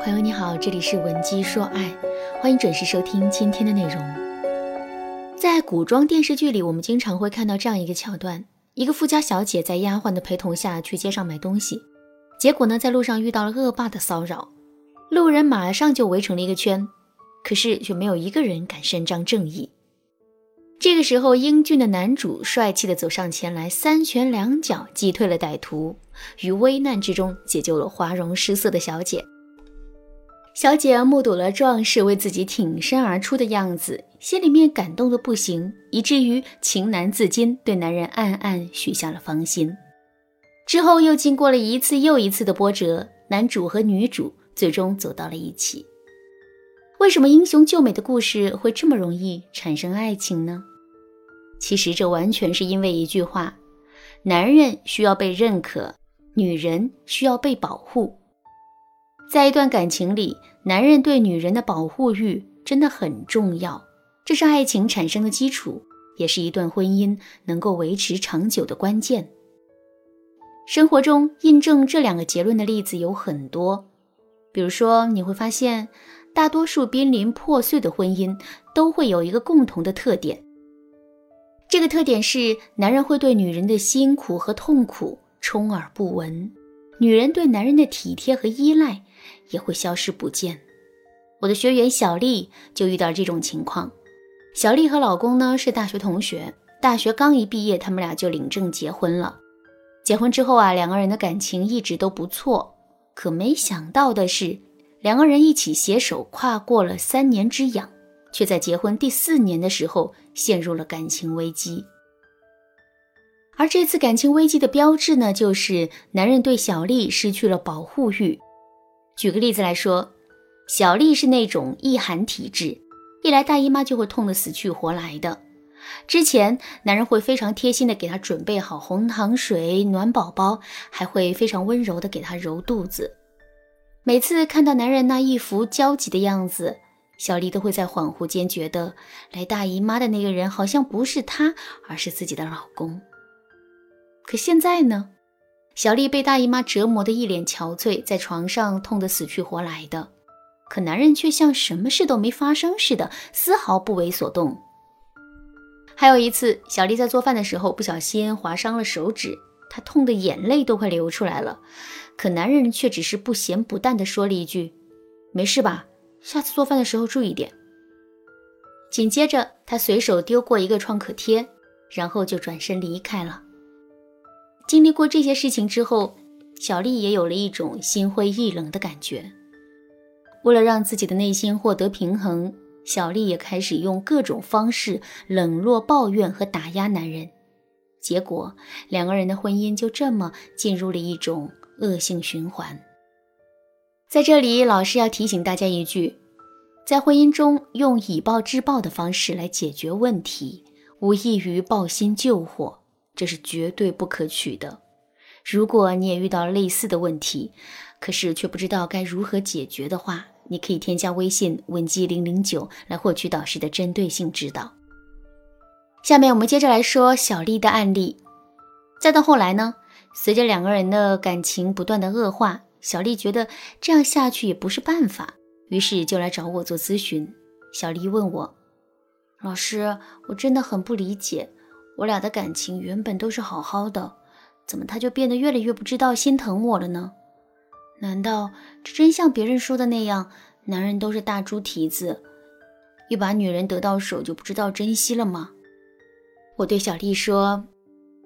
朋友你好，这里是文姬说爱，欢迎准时收听今天的内容。在古装电视剧里，我们经常会看到这样一个桥段：一个富家小姐在丫鬟的陪同下去街上买东西，结果呢，在路上遇到了恶霸的骚扰，路人马上就围成了一个圈，可是却没有一个人敢伸张正义。这个时候，英俊的男主帅气地走上前来，三拳两脚击退了歹徒，于危难之中解救了花容失色的小姐。小姐目睹了壮士为自己挺身而出的样子，心里面感动的不行，以至于情难自禁，对男人暗暗许下了芳心。之后又经过了一次又一次的波折，男主和女主最终走到了一起。为什么英雄救美的故事会这么容易产生爱情呢？其实这完全是因为一句话：男人需要被认可，女人需要被保护。在一段感情里，男人对女人的保护欲真的很重要，这是爱情产生的基础，也是一段婚姻能够维持长久的关键。生活中印证这两个结论的例子有很多，比如说你会发现，大多数濒临破碎的婚姻都会有一个共同的特点。这个特点是，男人会对女人的辛苦和痛苦充耳不闻，女人对男人的体贴和依赖也会消失不见。我的学员小丽就遇到这种情况。小丽和老公呢是大学同学，大学刚一毕业，他们俩就领证结婚了。结婚之后啊，两个人的感情一直都不错。可没想到的是，两个人一起携手跨过了三年之痒。却在结婚第四年的时候陷入了感情危机，而这次感情危机的标志呢，就是男人对小丽失去了保护欲。举个例子来说，小丽是那种易寒体质，一来大姨妈就会痛得死去活来的。之前男人会非常贴心的给她准备好红糖水、暖宝宝，还会非常温柔的给她揉肚子。每次看到男人那一副焦急的样子。小丽都会在恍惚间觉得，来大姨妈的那个人好像不是她，而是自己的老公。可现在呢，小丽被大姨妈折磨得一脸憔悴，在床上痛得死去活来的，可男人却像什么事都没发生似的，丝毫不为所动。还有一次，小丽在做饭的时候不小心划伤了手指，她痛得眼泪都快流出来了，可男人却只是不咸不淡地说了一句：“没事吧？”下次做饭的时候注意点。紧接着，他随手丢过一个创可贴，然后就转身离开了。经历过这些事情之后，小丽也有了一种心灰意冷的感觉。为了让自己的内心获得平衡，小丽也开始用各种方式冷落、抱怨和打压男人。结果，两个人的婚姻就这么进入了一种恶性循环。在这里，老师要提醒大家一句：在婚姻中用以暴制暴的方式来解决问题，无异于抱薪救火，这是绝对不可取的。如果你也遇到类似的问题，可是却不知道该如何解决的话，你可以添加微信文姬零零九来获取导师的针对性指导。下面我们接着来说小丽的案例。再到后来呢，随着两个人的感情不断的恶化。小丽觉得这样下去也不是办法，于是就来找我做咨询。小丽问我：“老师，我真的很不理解，我俩的感情原本都是好好的，怎么他就变得越来越不知道心疼我了呢？难道这真像别人说的那样，男人都是大猪蹄子，一把女人得到手就不知道珍惜了吗？”我对小丽说。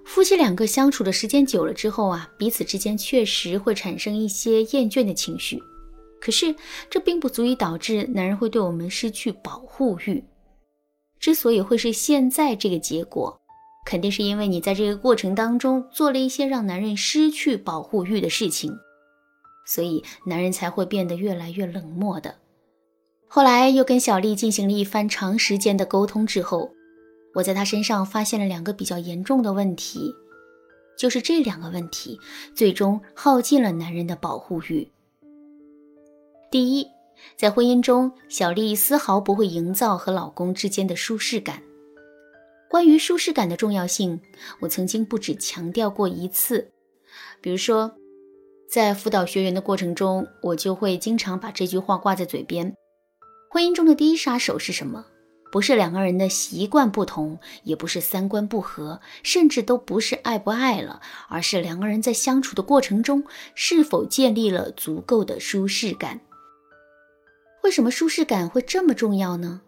夫妻两个相处的时间久了之后啊，彼此之间确实会产生一些厌倦的情绪。可是这并不足以导致男人会对我们失去保护欲。之所以会是现在这个结果，肯定是因为你在这个过程当中做了一些让男人失去保护欲的事情，所以男人才会变得越来越冷漠的。后来又跟小丽进行了一番长时间的沟通之后。我在他身上发现了两个比较严重的问题，就是这两个问题最终耗尽了男人的保护欲。第一，在婚姻中，小丽丝毫不会营造和老公之间的舒适感。关于舒适感的重要性，我曾经不止强调过一次。比如说，在辅导学员的过程中，我就会经常把这句话挂在嘴边。婚姻中的第一杀手是什么？不是两个人的习惯不同，也不是三观不合，甚至都不是爱不爱了，而是两个人在相处的过程中是否建立了足够的舒适感。为什么舒适感会这么重要呢？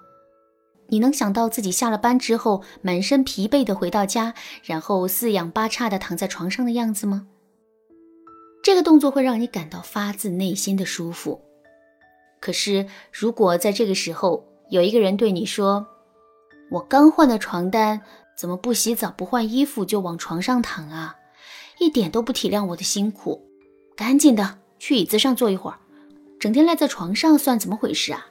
你能想到自己下了班之后满身疲惫的回到家，然后四仰八叉的躺在床上的样子吗？这个动作会让你感到发自内心的舒服。可是，如果在这个时候有一个人对你说：“我刚换的床单，怎么不洗澡不换衣服就往床上躺啊？一点都不体谅我的辛苦，赶紧的去椅子上坐一会儿，整天赖在床上算怎么回事啊？”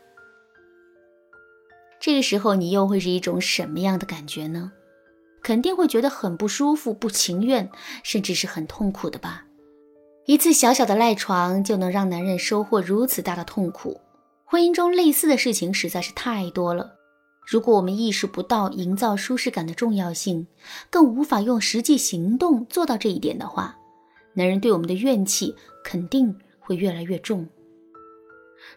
这个时候你又会是一种什么样的感觉呢？肯定会觉得很不舒服、不情愿，甚至是很痛苦的吧。一次小小的赖床就能让男人收获如此大的痛苦，婚姻中类似的事情实在是太多了。如果我们意识不到营造舒适感的重要性，更无法用实际行动做到这一点的话，男人对我们的怨气肯定会越来越重。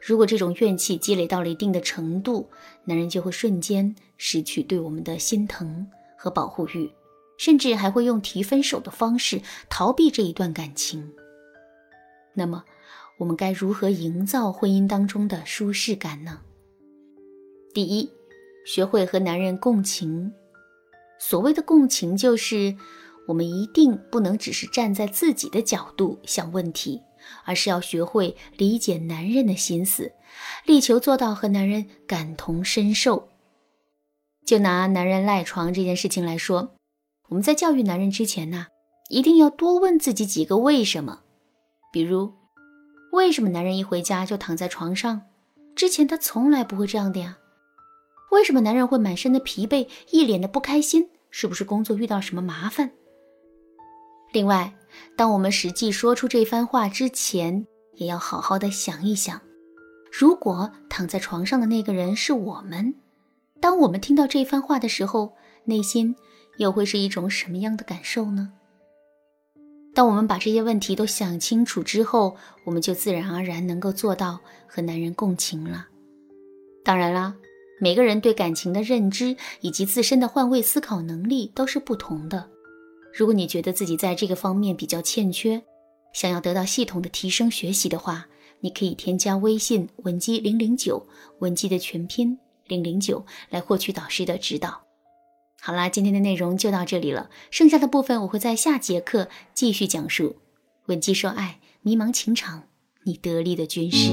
如果这种怨气积累到了一定的程度，男人就会瞬间失去对我们的心疼和保护欲，甚至还会用提分手的方式逃避这一段感情。那么，我们该如何营造婚姻当中的舒适感呢？第一，学会和男人共情。所谓的共情，就是我们一定不能只是站在自己的角度想问题，而是要学会理解男人的心思，力求做到和男人感同身受。就拿男人赖床这件事情来说，我们在教育男人之前呢，一定要多问自己几个为什么。比如，为什么男人一回家就躺在床上？之前他从来不会这样的呀。为什么男人会满身的疲惫，一脸的不开心？是不是工作遇到什么麻烦？另外，当我们实际说出这番话之前，也要好好的想一想：如果躺在床上的那个人是我们，当我们听到这番话的时候，内心又会是一种什么样的感受呢？当我们把这些问题都想清楚之后，我们就自然而然能够做到和男人共情了。当然啦，每个人对感情的认知以及自身的换位思考能力都是不同的。如果你觉得自己在这个方面比较欠缺，想要得到系统的提升学习的话，你可以添加微信文姬零零九，文姬的全拼零零九，来获取导师的指导。好啦，今天的内容就到这里了，剩下的部分我会在下节课继续讲述。文姬说爱，迷茫情场，你得力的军师。